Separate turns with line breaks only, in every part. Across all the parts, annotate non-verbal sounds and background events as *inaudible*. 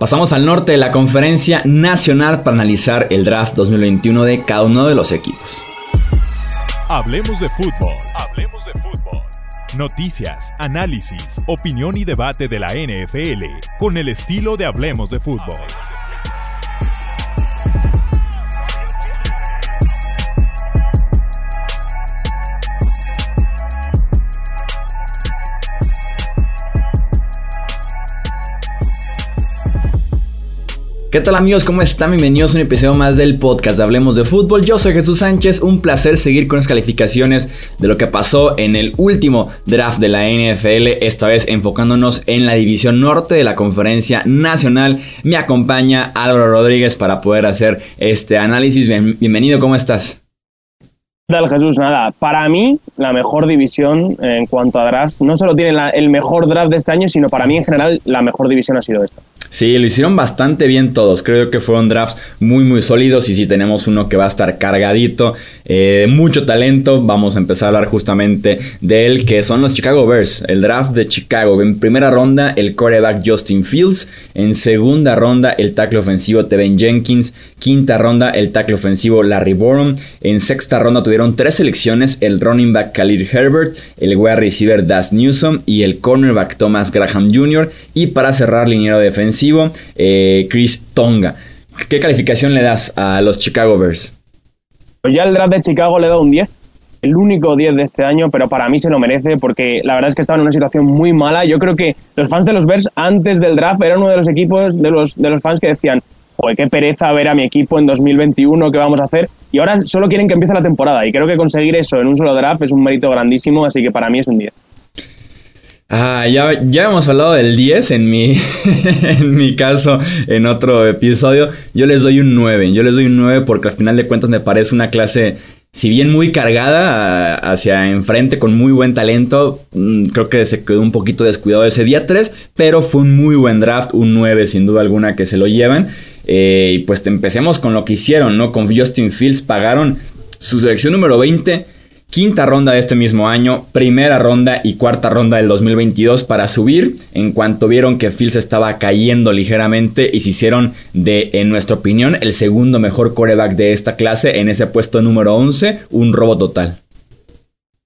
Pasamos al norte de la conferencia nacional para analizar el draft 2021 de cada uno de los equipos.
Hablemos de fútbol. Hablemos de fútbol. Noticias, análisis, opinión y debate de la NFL con el estilo de Hablemos de fútbol.
¿Qué tal amigos? ¿Cómo están? Bienvenidos a un episodio más del podcast de Hablemos de Fútbol. Yo soy Jesús Sánchez, un placer seguir con las calificaciones de lo que pasó en el último draft de la NFL, esta vez enfocándonos en la división norte de la conferencia nacional. Me acompaña Álvaro Rodríguez para poder hacer este análisis. Bienvenido, ¿cómo estás?
¿Qué tal Jesús? Nada, para mí la mejor división en cuanto a drafts, no solo tiene el mejor draft de este año, sino para mí en general la mejor división ha sido esta.
Sí, lo hicieron bastante bien todos. Creo que fueron drafts muy, muy sólidos. Y si tenemos uno que va a estar cargadito, eh, mucho talento, vamos a empezar a hablar justamente de él, que son los Chicago Bears. El draft de Chicago. En primera ronda, el coreback Justin Fields. En segunda ronda, el tackle ofensivo Tevin Jenkins. Quinta ronda, el tackle ofensivo Larry Borum. En sexta ronda tuvieron tres selecciones: el running back Khalil Herbert, el wide receiver Das Newsom y el cornerback Thomas Graham Jr. Y para cerrar, liniero defensivo eh, Chris Tonga. ¿Qué calificación le das a los Chicago Bears?
Pues ya el draft de Chicago le da un 10. El único 10 de este año, pero para mí se lo merece porque la verdad es que estaba en una situación muy mala. Yo creo que los fans de los Bears antes del draft eran uno de los equipos de los, de los fans que decían, joder, qué pereza ver a mi equipo en 2021, qué vamos a hacer. Y ahora solo quieren que empiece la temporada. Y creo que conseguir eso en un solo draft es un mérito grandísimo, así que para mí es un 10.
Ah, ya, ya hemos hablado del 10 en mi, *laughs* en mi caso en otro episodio. Yo les doy un 9. Yo les doy un 9 porque al final de cuentas me parece una clase, si bien muy cargada hacia enfrente con muy buen talento, mm, creo que se quedó un poquito descuidado ese día 3, pero fue un muy buen draft, un 9 sin duda alguna que se lo llevan. Eh, y pues empecemos con lo que hicieron, ¿no? Con Justin Fields pagaron su selección número 20 Quinta ronda de este mismo año, primera ronda y cuarta ronda del 2022 para subir en cuanto vieron que Fields estaba cayendo ligeramente y se hicieron de, en nuestra opinión, el segundo mejor coreback de esta clase en ese puesto número 11, un robo total.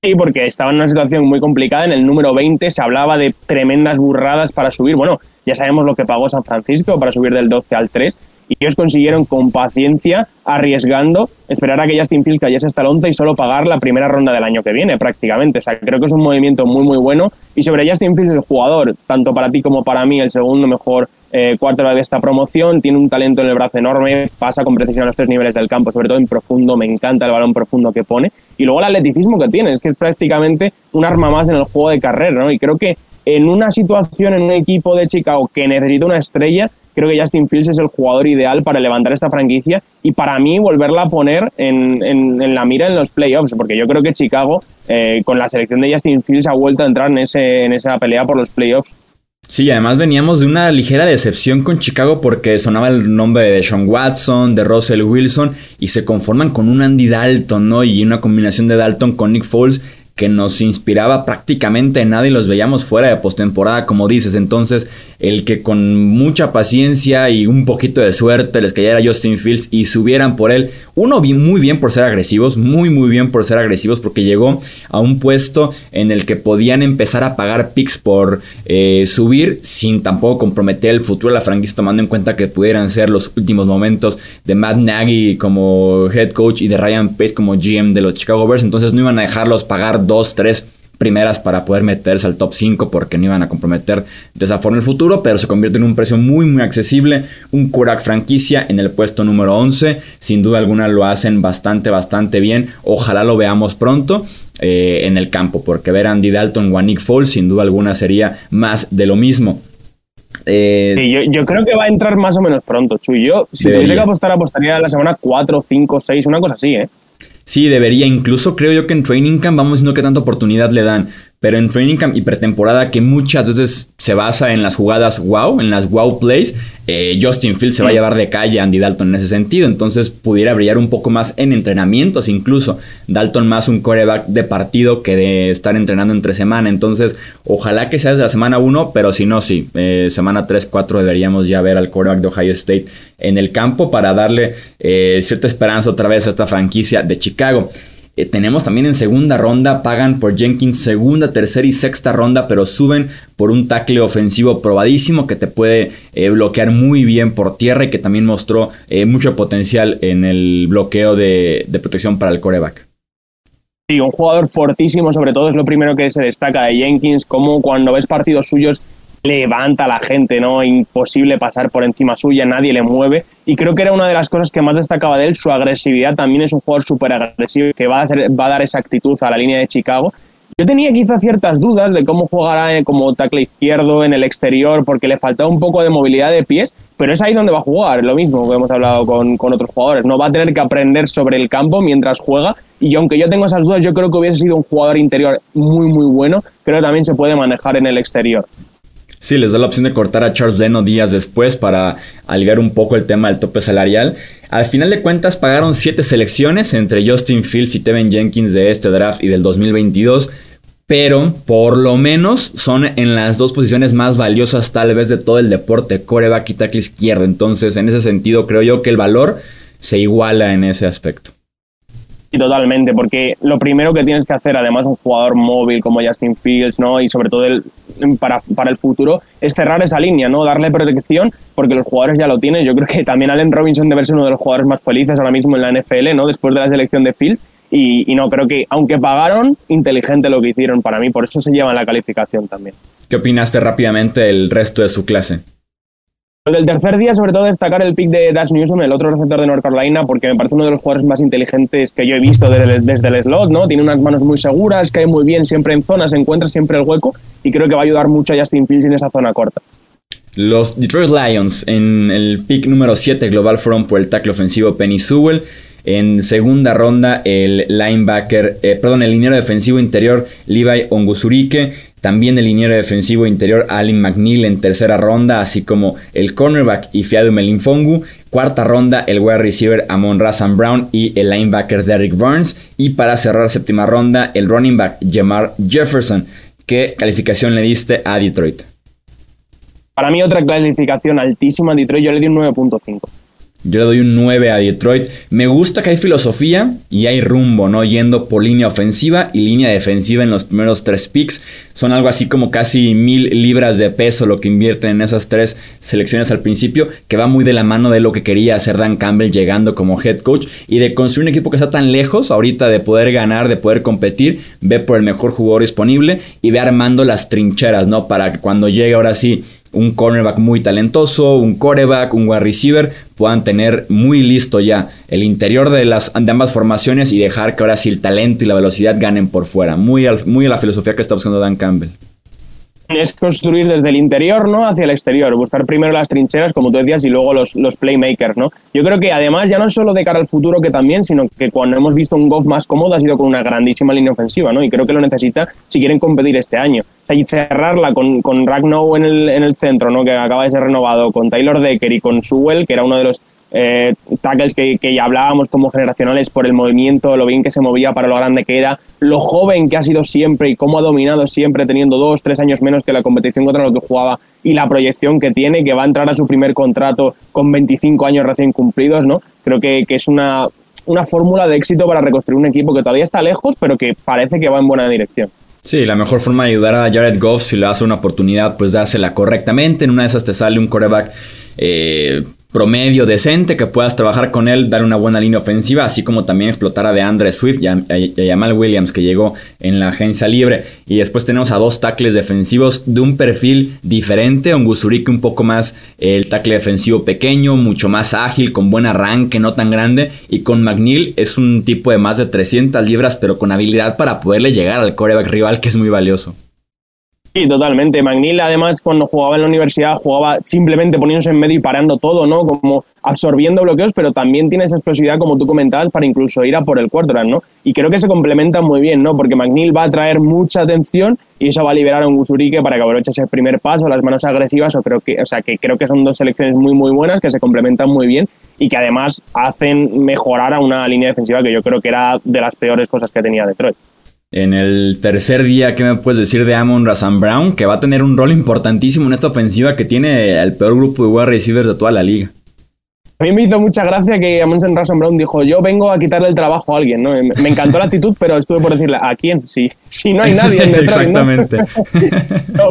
Sí, porque estaba en una situación muy complicada. En el número 20 se hablaba de tremendas burradas para subir. Bueno, ya sabemos lo que pagó San Francisco para subir del 12 al 3 y ellos consiguieron con paciencia, arriesgando, esperar a que Justin Fields cayese hasta el 11 y solo pagar la primera ronda del año que viene, prácticamente. O sea, creo que es un movimiento muy, muy bueno. Y sobre Justin Fields, el jugador, tanto para ti como para mí, el segundo mejor eh, de esta promoción, tiene un talento en el brazo enorme, pasa con precisión a los tres niveles del campo, sobre todo en profundo, me encanta el balón profundo que pone. Y luego el atleticismo que tiene, es que es prácticamente un arma más en el juego de carrera, ¿no? Y creo que en una situación, en un equipo de Chicago que necesita una estrella, creo que Justin Fields es el jugador ideal para levantar esta franquicia y para mí volverla a poner en, la mira en los playoffs, porque yo creo que Chicago, eh, con la selección de Justin Fields, ha vuelto a entrar en, ese, en esa pelea por los playoffs.
Sí, además veníamos de una ligera decepción con Chicago porque sonaba el nombre de Sean Watson, de Russell Wilson y se conforman con un Andy Dalton, ¿no? Y una combinación de Dalton con Nick Foles que nos inspiraba prácticamente en nada y los veíamos fuera de postemporada, como dices. Entonces, el que con mucha paciencia y un poquito de suerte les cayera Justin Fields y subieran por él, uno muy bien por ser agresivos, muy muy bien por ser agresivos, porque llegó a un puesto en el que podían empezar a pagar picks por eh, subir sin tampoco comprometer el futuro de la franquicia, tomando en cuenta que pudieran ser los últimos momentos de Matt Nagy como head coach y de Ryan Pace como GM de los Chicago Bears. Entonces, no iban a dejarlos pagar dos, tres primeras para poder meterse al top 5 porque no iban a comprometer de esa forma el futuro, pero se convierte en un precio muy muy accesible, un Korak franquicia en el puesto número 11, sin duda alguna lo hacen bastante bastante bien, ojalá lo veamos pronto eh, en el campo, porque ver a Andy Dalton o a Nick Foles sin duda alguna sería más de lo mismo.
Eh, yo, creo que va a entrar más o menos pronto, Chuy. Yo, si tuviese que apostar, apostaría la semana 4, 5, 6, una cosa así, ¿eh?
Sí, debería. Incluso creo yo que en Training Camp vamos viendo qué tanta oportunidad le dan. Pero en training camp y pretemporada que muchas veces se basa en las jugadas wow, en las wow plays, eh, Justin Fields se va a llevar de calle a Andy Dalton en ese sentido, entonces pudiera brillar un poco más en entrenamientos incluso. Dalton más un coreback de partido que de estar entrenando entre semana, entonces ojalá que sea desde la semana 1, pero si no, sí, eh, semana 3, 4 deberíamos ya ver al coreback de Ohio State en el campo para darle eh, cierta esperanza otra vez a esta franquicia de Chicago. Eh, tenemos también en segunda ronda, pagan por Jenkins segunda, tercera y sexta ronda, pero suben por un tackle ofensivo probadísimo que te puede eh, bloquear muy bien por tierra y que también mostró eh, mucho potencial en el bloqueo de, de protección para el coreback.
Sí, un jugador fortísimo, sobre todo es lo primero que se destaca de Jenkins, como cuando ves partidos suyos levanta a la gente, ¿no? Imposible pasar por encima suya, nadie le mueve. Y creo que era una de las cosas que más destacaba de él, su agresividad. También es un jugador súper agresivo que va a, va a dar esa actitud a la línea de Chicago. Yo tenía quizá ciertas dudas de cómo jugará eh, como tackle izquierdo en el exterior, porque le faltaba un poco de movilidad de pies, pero es ahí donde va a jugar, lo mismo que hemos hablado con, con otros jugadores. No va a tener que aprender sobre el campo mientras juega, y aunque yo tengo esas dudas, yo creo que hubiese sido un jugador interior muy, muy bueno, creo que también se puede manejar en el exterior.
Sí, les da la opción de cortar a Charles Leno días después para aliviar un poco el tema del tope salarial. Al final de cuentas pagaron 7 selecciones entre Justin Fields y Tevin Jenkins de este draft y del 2022. Pero por lo menos son en las dos posiciones más valiosas tal vez de todo el deporte, coreback y tackle izquierdo. Entonces en ese sentido creo yo que el valor se iguala en ese aspecto.
Y totalmente, porque lo primero que tienes que hacer, además, un jugador móvil como Justin Fields, ¿no? Y sobre todo el, para, para, el futuro, es cerrar esa línea, ¿no? Darle protección, porque los jugadores ya lo tienen. Yo creo que también Allen Robinson debe ser uno de los jugadores más felices ahora mismo en la NFL, ¿no? Después de la selección de Fields. Y, y no, creo que, aunque pagaron, inteligente lo que hicieron para mí, por eso se llevan la calificación también.
¿Qué opinaste rápidamente del resto de su clase?
El tercer día, sobre todo, destacar el pick de Dash Newsom, el otro receptor de North Carolina, porque me parece uno de los jugadores más inteligentes que yo he visto desde, desde el slot, ¿no? Tiene unas manos muy seguras, cae muy bien siempre en zona, se encuentra siempre el hueco y creo que va a ayudar mucho a Justin Fields en esa zona corta.
Los Detroit Lions en el pick número 7 global fueron por el tackle ofensivo Penny Sewell. En segunda ronda, el linebacker, eh, perdón, el liniero defensivo interior Levi Onguzurike. También el liniero defensivo interior Alin McNeil en tercera ronda, así como el cornerback Ifeadu Melinfongu. Cuarta ronda, el wide receiver Amon Razan Brown y el linebacker Derrick Burns. Y para cerrar séptima ronda, el running back Jamar Jefferson. ¿Qué calificación le diste a Detroit?
Para mí otra calificación altísima a Detroit, yo le di un 9.5.
Yo le doy un 9 a Detroit. Me gusta que hay filosofía y hay rumbo, ¿no? Yendo por línea ofensiva y línea defensiva en los primeros tres picks. Son algo así como casi mil libras de peso lo que invierten en esas tres selecciones al principio, que va muy de la mano de lo que quería hacer Dan Campbell llegando como head coach y de construir un equipo que está tan lejos ahorita de poder ganar, de poder competir, ve por el mejor jugador disponible y ve armando las trincheras, ¿no? Para que cuando llegue ahora sí un cornerback muy talentoso, un coreback, un wide receiver, puedan tener muy listo ya el interior de, las, ambas formaciones y dejar que ahora sí el talento y la velocidad ganen por fuera. Muy, muy a la filosofía que está buscando Dan Campbell
es construir desde el interior ¿no? hacia el exterior, buscar primero las trincheras, como tú decías, y luego los, los playmakers. ¿no? Yo creo que además, ya no solo de cara al futuro que también, sino que cuando hemos visto un golf más cómodo ha sido con una grandísima línea ofensiva, ¿no? y creo que lo necesita si quieren competir este año. y cerrarla con, con Ragnow en el, en el centro, ¿no? que acaba de ser renovado, con Taylor Decker y con Sewell, que era uno de los eh, tackles que, ya hablábamos como generacionales por el movimiento, lo bien que se movía para lo grande que era, lo joven que ha sido siempre y cómo ha dominado siempre teniendo dos, tres años menos que la competición contra lo que jugaba y la proyección que tiene, que va a entrar a su primer contrato con 25 años recién cumplidos, ¿no? Creo que, que es una, una fórmula de éxito para reconstruir un equipo que todavía está lejos, pero que parece que va en buena dirección.
Sí, la mejor forma de ayudar a Jared Goff si le das una oportunidad, pues dásela correctamente. En una de esas te sale un coreback eh, promedio decente, que puedas trabajar con él, dar una buena línea ofensiva, así como también explotar a DeAndre Swift y a, Jamal Williams, que llegó en la agencia libre. Y después tenemos a dos tackles defensivos de un perfil diferente. Un Guzurique un poco más el tackle defensivo pequeño, mucho más ágil, con buen arranque, no tan grande. Y con McNeil es un tipo de más de 300 libras, pero con habilidad para poderle llegar al coreback rival, que es muy valioso.
Sí, totalmente. McNeil, además, cuando jugaba en la universidad, jugaba simplemente poniéndose en medio y parando todo, ¿no? Como absorbiendo bloqueos, pero también tiene esa explosividad, como tú comentabas, para incluso ir a por el quarterback, ¿no? Y creo que se complementan muy bien, ¿no? Porque McNeil va a traer mucha atención y eso va a liberar a un Gusurique para que aproveche ese primer paso, las manos agresivas, o creo que, o sea, que creo que son dos selecciones muy, muy buenas, que se complementan muy bien y que además hacen mejorar a una línea defensiva que yo creo que era de las peores cosas que tenía Detroit.
En el tercer día, ¿qué me puedes decir de Amon Razan Brown? Que va a tener un rol importantísimo en esta ofensiva que tiene el peor grupo de wide receivers de toda la liga.
A mí me hizo mucha gracia que Amon Razan Brown dijo, yo vengo a quitarle el trabajo a alguien, ¿no? Me encantó la actitud, pero estuve por decirle, ¿a quién? Si, si no hay nadie en *laughs* Detroit,
Exactamente. *laughs*
¿no?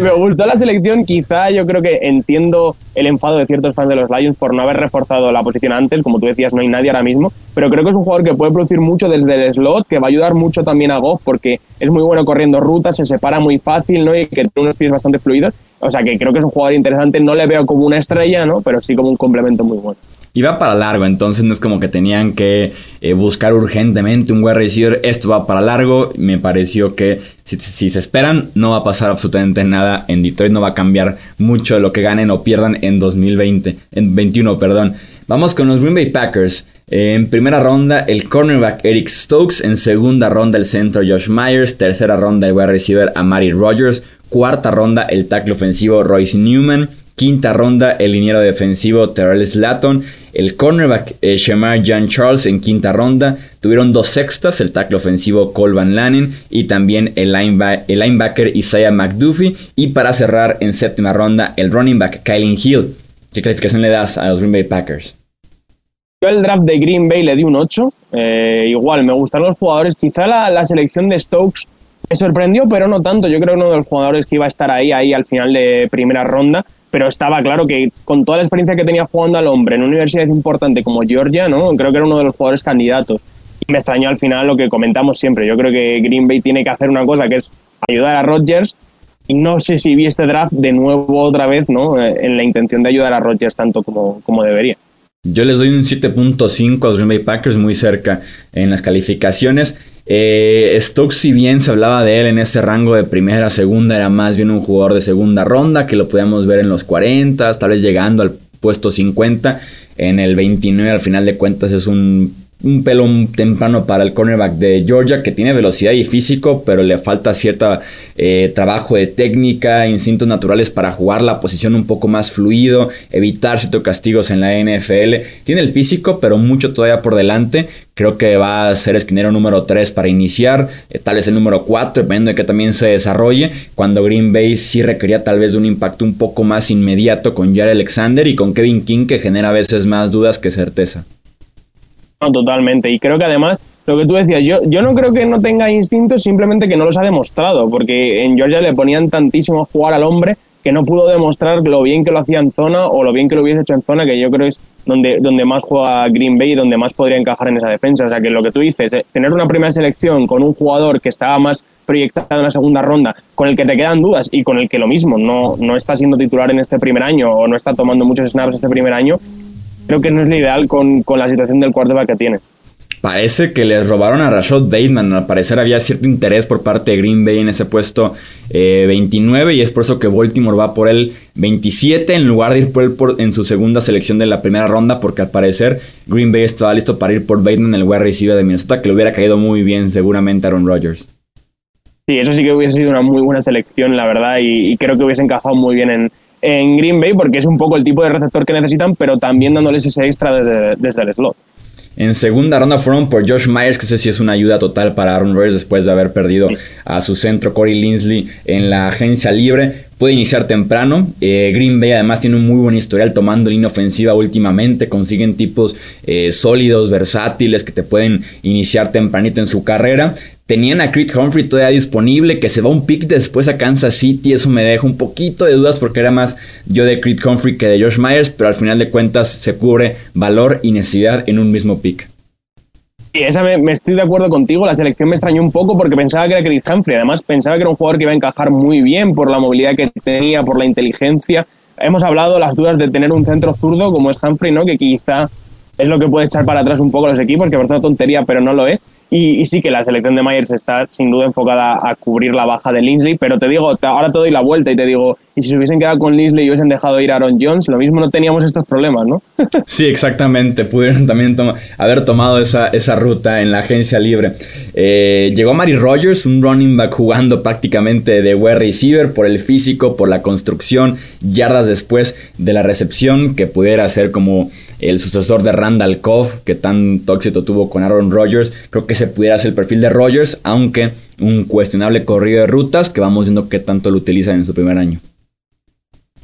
me gustó la selección, quizá yo creo que entiendo el enfado de ciertos fans de los Lions por no haber reforzado la posición antes, como tú decías, no hay nadie ahora mismo, pero creo que es un jugador que puede producir mucho desde el slot, que va a ayudar mucho también a Goff porque es muy bueno corriendo rutas, se separa muy fácil, ¿no? Y que tiene unos pies bastante fluidos, o sea que creo que es un jugador interesante, no le veo como una estrella, ¿no? Pero sí como un complemento muy bueno.
Y va para largo, entonces no es como que tenían que eh, buscar urgentemente un wide receiver. Esto va para largo. Me pareció que si, se esperan, no va a pasar absolutamente nada en Detroit. No va a cambiar mucho lo que ganen o pierdan en 2020, en 21, perdón. Vamos con los Green Bay Packers. En primera ronda, el cornerback Eric Stokes. En segunda ronda, el centro Josh Myers. Tercera ronda, el wide receiver Amari Rogers. Cuarta ronda, el tackle ofensivo Royce Newman. Quinta ronda, el liniero defensivo Terrell Slatton. El cornerback eh, Shamar Jan Charles en quinta ronda. Tuvieron dos sextas, el tackle ofensivo Cole Van Lanen y también el, el linebacker Isaiah McDuffie. Y para cerrar en séptima ronda, el running back Kylie Hill. ¿Qué calificación le das a los Green Bay Packers?
El draft de Green Bay le di un 8. Eh, igual, me gustan los jugadores. Quizá la, la, selección de Stokes me sorprendió, pero no tanto. Yo creo que uno de los jugadores que iba a estar ahí, ahí al final de primera ronda pero estaba claro que con toda la experiencia que tenía jugando al hombre en una universidad importante como Georgia, ¿no? creo que era uno de los jugadores candidatos. Y me extrañó al final lo que comentamos siempre. Yo creo que Green Bay tiene que hacer una cosa que es ayudar a Rodgers. Y no sé si vi este draft de nuevo otra vez, ¿no? Eh, en la intención de ayudar a Rodgers tanto como, como debería.
Yo les doy un 7.5 a los Green Bay Packers, muy cerca en las calificaciones. Eh, Stokes, si bien se hablaba de él en ese rango de primera, segunda, era más bien un jugador de segunda ronda, que lo podíamos ver en los 40, tal vez llegando al puesto 50. En el 29, al final de cuentas, es un un pelo temprano para el cornerback de Georgia que tiene velocidad y físico, pero le falta cierto eh, trabajo de técnica, instintos naturales para jugar la posición un poco más fluido, evitar ciertos castigos en la NFL. Tiene el físico, pero mucho todavía por delante. Creo que va a ser esquinero número 3 para iniciar, eh, tal vez el número 4, dependiendo de que también se desarrolle. Cuando Green Bay sí requería tal vez de un impacto un poco más inmediato con Jared Alexander y con Kevin King, que genera a veces más dudas que certeza
totalmente. Y creo que además, lo que tú decías, yo, yo no creo que no tenga instintos, simplemente que no los ha demostrado, porque en Georgia le ponían tantísimo a jugar al hombre que no pudo demostrar lo bien que lo hacía en zona o lo bien que lo hubiese hecho en zona, que yo creo es donde, donde más juega Green Bay y donde más podría encajar en esa defensa. O sea, que lo que tú dices, eh, tener una primera selección con un jugador que estaba más proyectado en la segunda ronda, con el que te quedan dudas y con el que lo mismo no, no está siendo titular en este primer año o no está tomando muchos snaps este primer año, creo que no es lo ideal con, con la situación del quarterback que tiene.
Parece que les robaron a Rashad Bateman. Al parecer había cierto interés por parte de Green Bay en ese puesto 29 eh, y es por eso que Baltimore va por el 27 en lugar de ir por él por, en su segunda selección de la primera ronda porque al parecer Green Bay estaba listo para ir por Bateman, el wide receiver de Minnesota, que le hubiera caído muy bien seguramente a Aaron Rodgers.
Sí, eso sí que hubiese sido una muy buena selección, la verdad, y, y creo que hubiese encajado muy bien en, en Green Bay porque es un poco el tipo de receptor que necesitan, pero también dándoles ese extra desde, desde el slot.
En segunda ronda fueron por Josh Myers, que sé si es una ayuda total para Aaron Rodgers después de haber perdido a su centro Corey Linsley en la agencia libre. Puede iniciar temprano. Eh, Green Bay además tiene un muy buen historial tomando línea ofensiva últimamente. Consiguen tipos eh, sólidos, versátiles, que te pueden iniciar tempranito en su carrera. Tenían a Creed Humphrey todavía disponible, que se va un pick después a Kansas City. Eso me deja un poquito de dudas porque era más yo de Creed Humphrey que de Josh Myers, pero al final de cuentas se cubre valor y necesidad en un mismo pick.
Sí, esa me, estoy de acuerdo contigo. La selección me extrañó un poco porque pensaba que era Creed Humphrey. Además, pensaba que era un jugador que iba a encajar muy bien por la movilidad que tenía, por la inteligencia. Hemos hablado las dudas de tener un centro zurdo como es Humphrey, ¿no? Que quizá es lo que puede echar para atrás un poco los equipos, que parece una tontería, pero no lo es. Y, sí que la selección de Myers está sin duda enfocada a cubrir la baja de Linsley, pero te digo, ahora te doy la vuelta y te digo, y si se hubiesen quedado con Linsley y hubiesen dejado ir a Aaron Jones, lo mismo no teníamos estos problemas, ¿no? *laughs*
sí, exactamente, pudieron también haber tomado esa, esa, ruta en la agencia libre. Eh, llegó Mari Rogers, un running back jugando prácticamente de wide receiver por el físico, por la construcción, yardas después de la recepción, que pudiera ser como el sucesor de Randall Cobb, que tanto éxito tuvo con Aaron Rodgers. Creo que se pudiera hacer el perfil de Rodgers, aunque un cuestionable corrido de rutas que vamos viendo qué tanto lo utilizan en su primer año.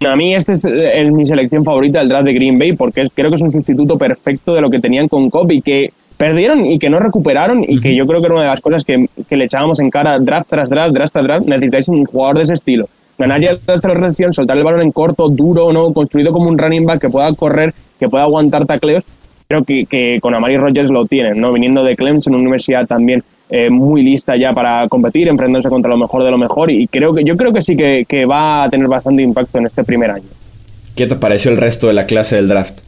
A mí este es, mi selección favorita del draft de Green Bay porque creo que es un sustituto perfecto de lo que tenían con Cobb y que perdieron y que no recuperaron y que yo creo que era una de las cosas que, le echábamos en cara draft tras draft, draft tras draft. Necesitáis un jugador de ese estilo. Ganar ya la recepción, soltar el balón en corto, duro, no construido como un running back que pueda correr que pueda aguantar tacleos, creo que, con Amari Rogers lo tienen, ¿no? Viniendo de Clemson, una universidad también eh, muy lista ya para competir, enfrentándose contra lo mejor de lo mejor, y creo que yo creo que sí que, va a tener bastante impacto en este primer año.
¿Qué te pareció el resto de la clase del draft?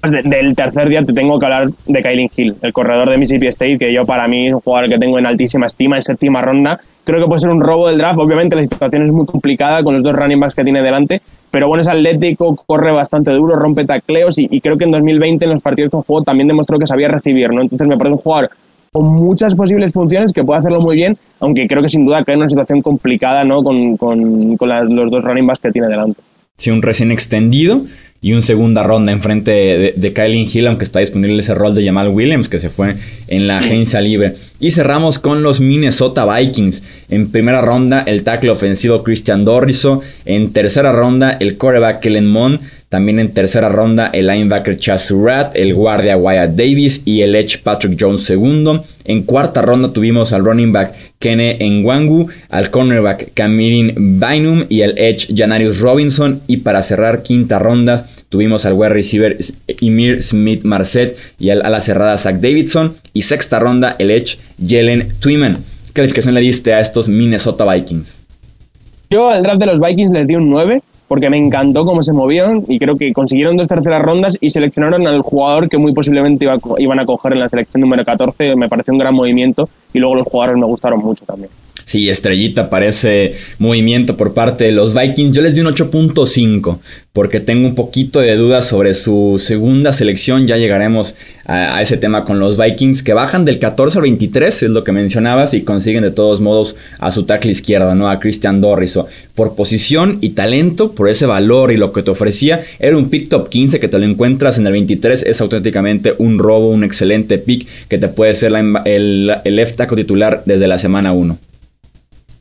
Pues del tercer día te tengo que hablar de Kylie Hill, el corredor de Mississippi State, que yo para mí es un jugador que tengo en altísima estima, en séptima ronda. Creo que puede ser un robo del draft. Obviamente la situación es muy complicada con los dos running backs que tiene delante, pero bueno, es atlético, corre bastante duro, rompe tacleos y, creo que en 2020 en los partidos con juego también demostró que sabía recibir, ¿no? Entonces me parece un jugador con muchas posibles funciones que puede hacerlo muy bien, aunque creo que sin duda cae en una situación complicada, ¿no? Con, con, los dos running backs que tiene delante.
Sí, un recién extendido y un segunda ronda enfrente de, de Kylie Hill, aunque está disponible ese rol de Jamal Williams que se fue en la agencia libre. Y cerramos con los Minnesota Vikings. En primera ronda, el tackle ofensivo Christian Dorriso. En tercera ronda, el quarterback Kellen Mond. También en tercera ronda el linebacker Chaz Surratt, el guardia Wyatt Davis y el edge Patrick Jones segundo. En cuarta ronda tuvimos al running back Kene Nwangu, al cornerback Camirin Bynum y el edge Janarius Robinson. Y para cerrar quinta ronda tuvimos al wide receiver Emir Smith Marset y al ala cerrada Zach Davidson. Y sexta ronda el edge Jalen Twyman. ¿Qué calificación le diste a estos Minnesota Vikings?
Yo al draft de los Vikings les di un 9 porque me encantó cómo se movieron y creo que consiguieron dos terceras rondas y seleccionaron al jugador que muy posiblemente iban a coger en la selección número 14. Me pareció un gran movimiento y luego los jugadores me gustaron mucho también.
Sí, estrellita parece movimiento por parte de los Vikings. Yo les di un 8.5 porque tengo un poquito de dudas sobre su segunda selección. Ya llegaremos a, ese tema con los Vikings que bajan del 14 al 23, es lo que mencionabas, y consiguen de todos modos a su tackle izquierda, ¿no? A Christian Dorriso. Por posición y talento, por ese valor y lo que te ofrecía, era un pick top 15 que te lo encuentras en el 23. Es auténticamente un robo, un excelente pick que te puede ser el, el left tackle titular desde la semana 1.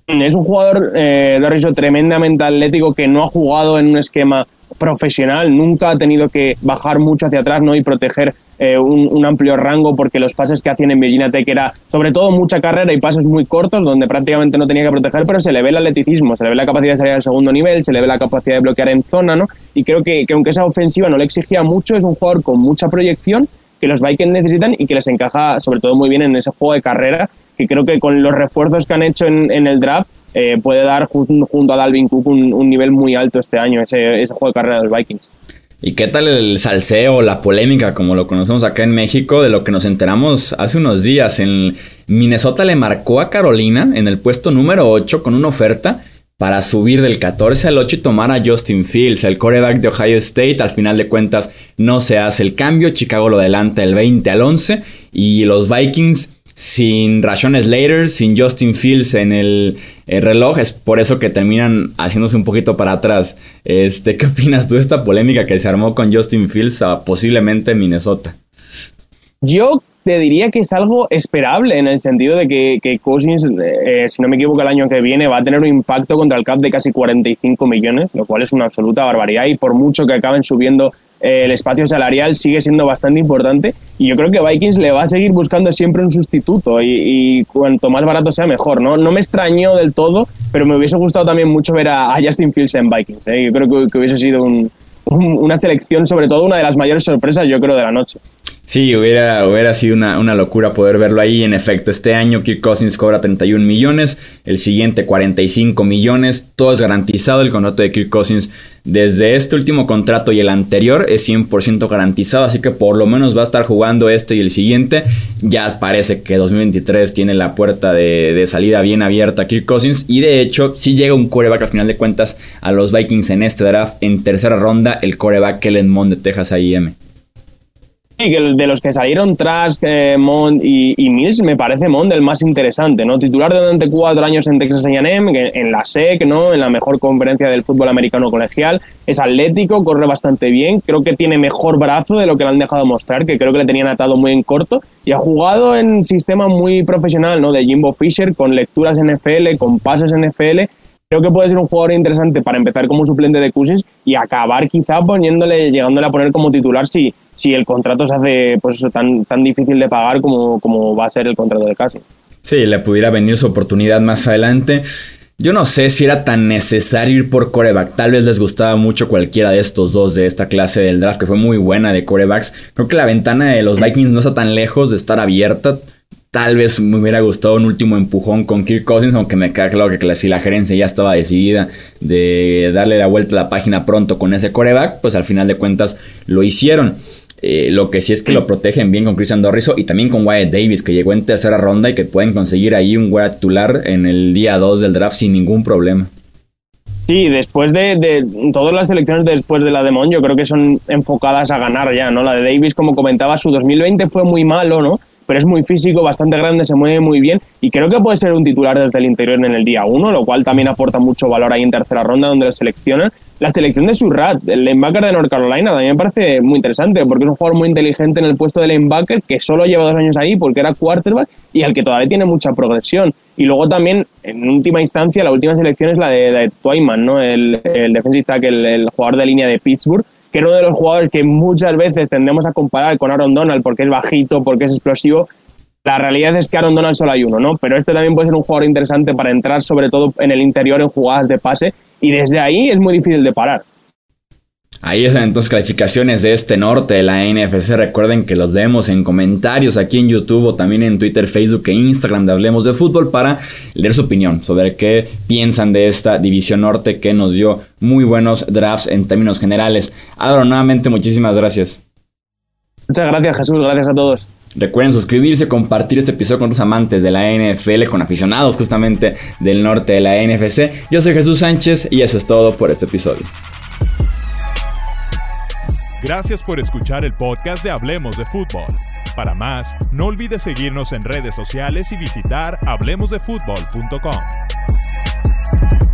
Es un jugador, eh, tremendamente atlético que no ha jugado en un esquema profesional, nunca ha tenido que bajar mucho hacia atrás ¿no? y proteger eh, un, amplio rango porque los pases que hacían en Virginia Tech era sobre todo mucha carrera y pases muy cortos donde prácticamente no tenía que proteger, pero se le ve el atleticismo, se le ve la capacidad de salir al segundo nivel, se le ve la capacidad de bloquear en zona, ¿no? Y creo que, que aunque esa ofensiva no le exigía mucho, es un jugador con mucha proyección que los Vikings necesitan y que les encaja sobre todo muy bien en ese juego de carrera que creo que con los refuerzos que han hecho en, el draft eh, puede dar junto a Dalvin Cook un, nivel muy alto este año, ese, ese juego de carrera de los Vikings.
¿Y qué tal el salseo, la polémica, como lo conocemos acá en México, de lo que nos enteramos hace unos días? En Minnesota le marcó a Carolina en el puesto número 8 con una oferta para subir del 14 al 8 y tomar a Justin Fields, el coreback de Ohio State. Al final de cuentas no se hace el cambio, Chicago lo adelanta el 20 al 11 y los Vikings sin Rashon Slater, sin Justin Fields en el, reloj. Es por eso que terminan haciéndose un poquito para atrás. Este, *laughs* ¿Qué opinas tú de esta polémica que se armó con Justin Fields a posiblemente Minnesota?
Yo te diría que es algo esperable en el sentido de que, que Cousins, eh, si no me equivoco, el año que viene va a tener un impacto contra el cap de casi 45 millones, lo cual es una absoluta barbaridad y por mucho que acaben subiendo el espacio salarial sigue siendo bastante importante y yo creo que Vikings le va a seguir buscando siempre un sustituto y, cuanto más barato sea mejor. ¿no? no me extrañó del todo, pero me hubiese gustado también mucho ver a, Justin Fields en Vikings. ¿eh? Yo creo que, hubiese sido una selección, sobre todo una de las mayores sorpresas, yo creo, de la noche.
Sí, hubiera, hubiera sido una, una, locura poder verlo ahí. En efecto, este año Kirk Cousins cobra 31 millones, el siguiente 45 millones. Todo es garantizado. El contrato de Kirk Cousins desde este último contrato y el anterior es 100% garantizado. Así que por lo menos va a estar jugando este y el siguiente. Ya parece que 2023 tiene la puerta de, de salida bien abierta Kirk Cousins. Y de hecho, si llega un coreback al final de cuentas a los Vikings en este draft en tercera ronda, el coreback Kellen Mond de Texas A&M.
Sí, de los que salieron tras eh, Mond y, Mills, me parece Mond el más interesante, ¿no? Titular durante cuatro años en Texas A&M, en la SEC, ¿no? En la mejor conferencia del fútbol americano colegial. Es atlético, corre bastante bien. Creo que tiene mejor brazo de lo que le han dejado mostrar, que creo que le tenían atado muy en corto. Y ha jugado en sistema muy profesional, ¿no? De Jimbo Fisher, con lecturas NFL, con pases NFL creo que puede ser un jugador interesante para empezar como suplente de Cousins y acabar quizá poniéndole, llegándole a poner como titular si, si el contrato se hace pues tan, tan difícil de pagar como, como va a ser el contrato de Casi.
Sí, le pudiera venir su oportunidad más adelante. Yo no sé si era tan necesario ir por coreback. Tal vez les gustaba mucho cualquiera de estos dos de esta clase del draft, que fue muy buena de corebacks. Creo que la ventana de los Vikings no está tan lejos de estar abierta. Tal vez me hubiera gustado un último empujón con Kirk Cousins, aunque me queda claro que si la gerencia ya estaba decidida de darle la vuelta a la página pronto con ese coreback, pues al final de cuentas lo hicieron. Eh, lo que sí es que lo protegen bien con Christian Dorriso y también con Wyatt Davis, que llegó en tercera ronda y que pueden conseguir ahí un Wyatt titular en el día 2 del draft sin ningún problema.
Sí, después de, de, todas las elecciones después de la de Mon, yo creo que son enfocadas a ganar ya, ¿no? La de Davis, como comentaba, su 2020 fue muy malo, ¿no? pero es muy físico, bastante grande, se mueve muy bien y creo que puede ser un titular desde el interior en el día 1, lo cual también aporta mucho valor ahí en tercera ronda donde lo seleccionan. La selección de Surrat, el linebacker de North Carolina, también me parece muy interesante porque es un jugador muy inteligente en el puesto de linebacker que solo lleva dos años ahí porque era quarterback y al que todavía tiene mucha progresión. Y luego también, en última instancia, la última selección es la de, de Twyman, ¿no? el, el defensive tackle, el jugador de línea de Pittsburgh, que uno de los jugadores que muchas veces tendemos a comparar con Aaron Donald porque es bajito, porque es explosivo. La realidad es que Aaron Donald solo hay uno, ¿no? Pero este también puede ser un jugador interesante para entrar, sobre todo en el interior, en jugadas de pase, y desde ahí es muy difícil de parar.
Ahí están entonces calificaciones de este norte de la NFC. Recuerden que los vemos en comentarios aquí en YouTube o también en Twitter, Facebook e Instagram de Hablemos de Fútbol para leer su opinión sobre qué piensan de esta división norte que nos dio muy buenos drafts en términos generales. Álvaro, nuevamente muchísimas gracias.
Muchas gracias Jesús, gracias a todos.
Recuerden suscribirse, compartir este episodio con los amantes de la NFL, con aficionados justamente del norte de la NFC. Yo soy Jesús Sánchez y eso es todo por este episodio.
Gracias por escuchar el podcast de Hablemos de Fútbol. Para más, no olvides seguirnos en redes sociales y visitar hablemosdefutbol.com.